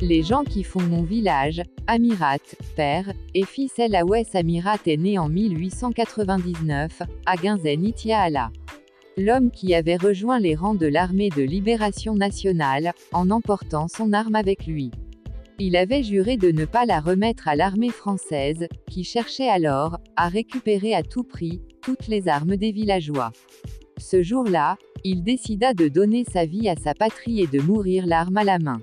Les gens qui font mon village, Amirat, père, et fils El Awes Amirat est né en 1899, à Ginzen Itiaala. L'homme qui avait rejoint les rangs de l'armée de libération nationale, en emportant son arme avec lui. Il avait juré de ne pas la remettre à l'armée française, qui cherchait alors, à récupérer à tout prix, toutes les armes des villageois. Ce jour-là, il décida de donner sa vie à sa patrie et de mourir l'arme à la main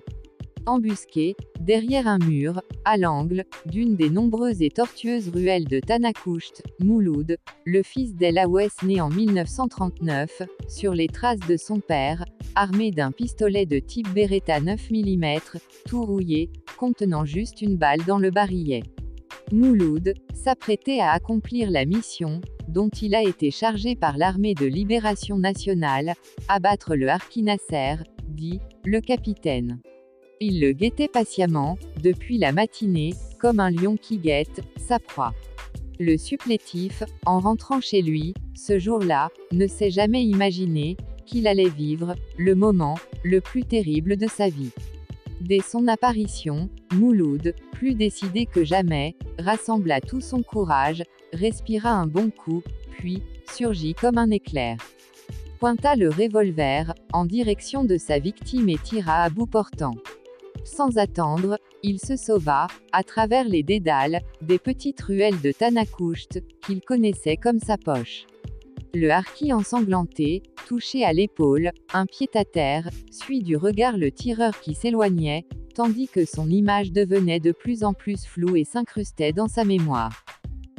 embusqué, derrière un mur, à l'angle, d'une des nombreuses et tortueuses ruelles de Tanakoust, Mouloud, le fils d'El Awes né en 1939, sur les traces de son père, armé d'un pistolet de type Beretta 9 mm, tout rouillé, contenant juste une balle dans le barillet. Mouloud, s'apprêtait à accomplir la mission, dont il a été chargé par l'armée de libération nationale, abattre le Harki Nasser, dit, le capitaine. Il le guettait patiemment, depuis la matinée, comme un lion qui guette sa proie. Le supplétif, en rentrant chez lui, ce jour-là, ne s'est jamais imaginé qu'il allait vivre le moment le plus terrible de sa vie. Dès son apparition, Mouloud, plus décidé que jamais, rassembla tout son courage, respira un bon coup, puis, surgit comme un éclair. Pointa le revolver, en direction de sa victime et tira à bout portant. Sans attendre, il se sauva, à travers les dédales, des petites ruelles de Tanakoust, qu'il connaissait comme sa poche. Le harki ensanglanté, touché à l'épaule, un pied à terre, suit du regard le tireur qui s'éloignait, tandis que son image devenait de plus en plus floue et s'incrustait dans sa mémoire.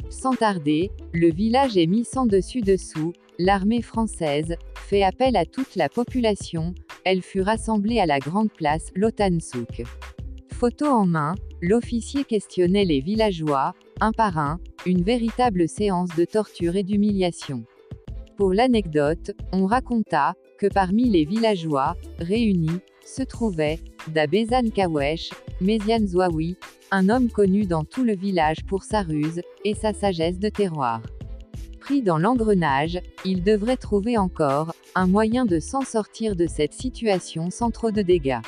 Sans tarder, le village est mis sans dessus-dessous, l'armée française, fait appel à toute la population, elle fut rassemblée à la grande place, Lotansouk. Photo en main, l'officier questionnait les villageois, un par un, une véritable séance de torture et d'humiliation. Pour l'anecdote, on raconta que parmi les villageois, réunis, se trouvait Dabezan Kawesh, Méziane Zouaoui, un homme connu dans tout le village pour sa ruse et sa sagesse de terroir. Dans l'engrenage, il devrait trouver encore un moyen de s'en sortir de cette situation sans trop de dégâts.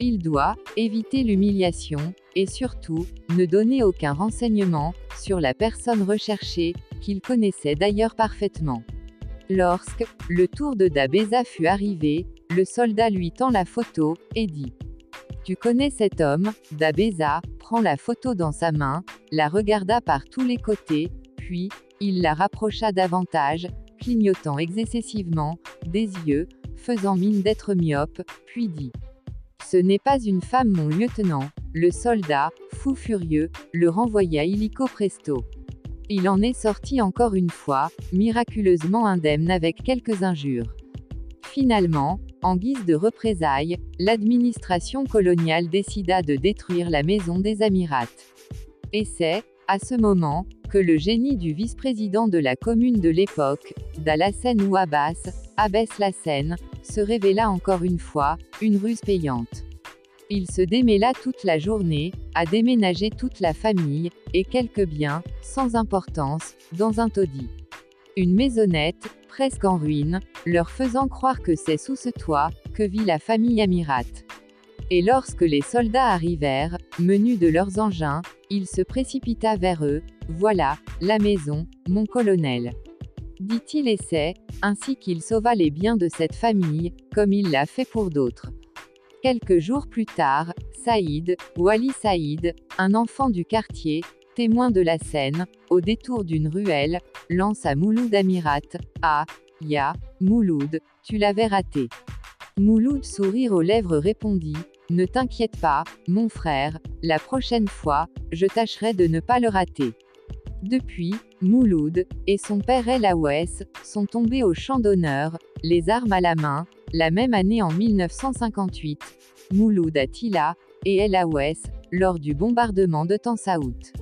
Il doit éviter l'humiliation et surtout ne donner aucun renseignement sur la personne recherchée, qu'il connaissait d'ailleurs parfaitement. Lorsque le tour de Dabeza fut arrivé, le soldat lui tend la photo et dit Tu connais cet homme Dabeza? prend la photo dans sa main, la regarda par tous les côtés, puis il la rapprocha davantage, clignotant excessivement des yeux, faisant mine d'être myope, puis dit Ce n'est pas une femme, mon lieutenant. Le soldat, fou furieux, le renvoya illico presto. Il en est sorti encore une fois, miraculeusement indemne avec quelques injures. Finalement, en guise de représailles, l'administration coloniale décida de détruire la maison des Amirats. Et c'est, à ce moment, que le génie du vice-président de la commune de l'époque, Dalassen ou Abbas, Abbès Lassen, se révéla encore une fois, une ruse payante. Il se démêla toute la journée, à déménager toute la famille, et quelques biens, sans importance, dans un taudis. Une maisonnette, presque en ruine, leur faisant croire que c'est sous ce toit, que vit la famille Amirat. Et lorsque les soldats arrivèrent, menus de leurs engins, il se précipita vers eux, Voilà, la maison, mon colonel. Dit-il et c'est, ainsi qu'il sauva les biens de cette famille, comme il l'a fait pour d'autres. Quelques jours plus tard, Saïd, Wali Saïd, un enfant du quartier, témoin de la scène, au détour d'une ruelle, lance à Mouloud Amirat, Ah, Ya, Mouloud, tu l'avais raté. Mouloud sourire aux lèvres répondit, ne t'inquiète pas, mon frère, la prochaine fois, je tâcherai de ne pas le rater. Depuis, Mouloud, et son père El Awes, sont tombés au champ d'honneur, les armes à la main, la même année en 1958, Mouloud à Tila, et El Awes, lors du bombardement de Tansaout.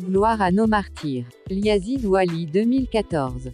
Gloire à nos martyrs. Liazid Wali 2014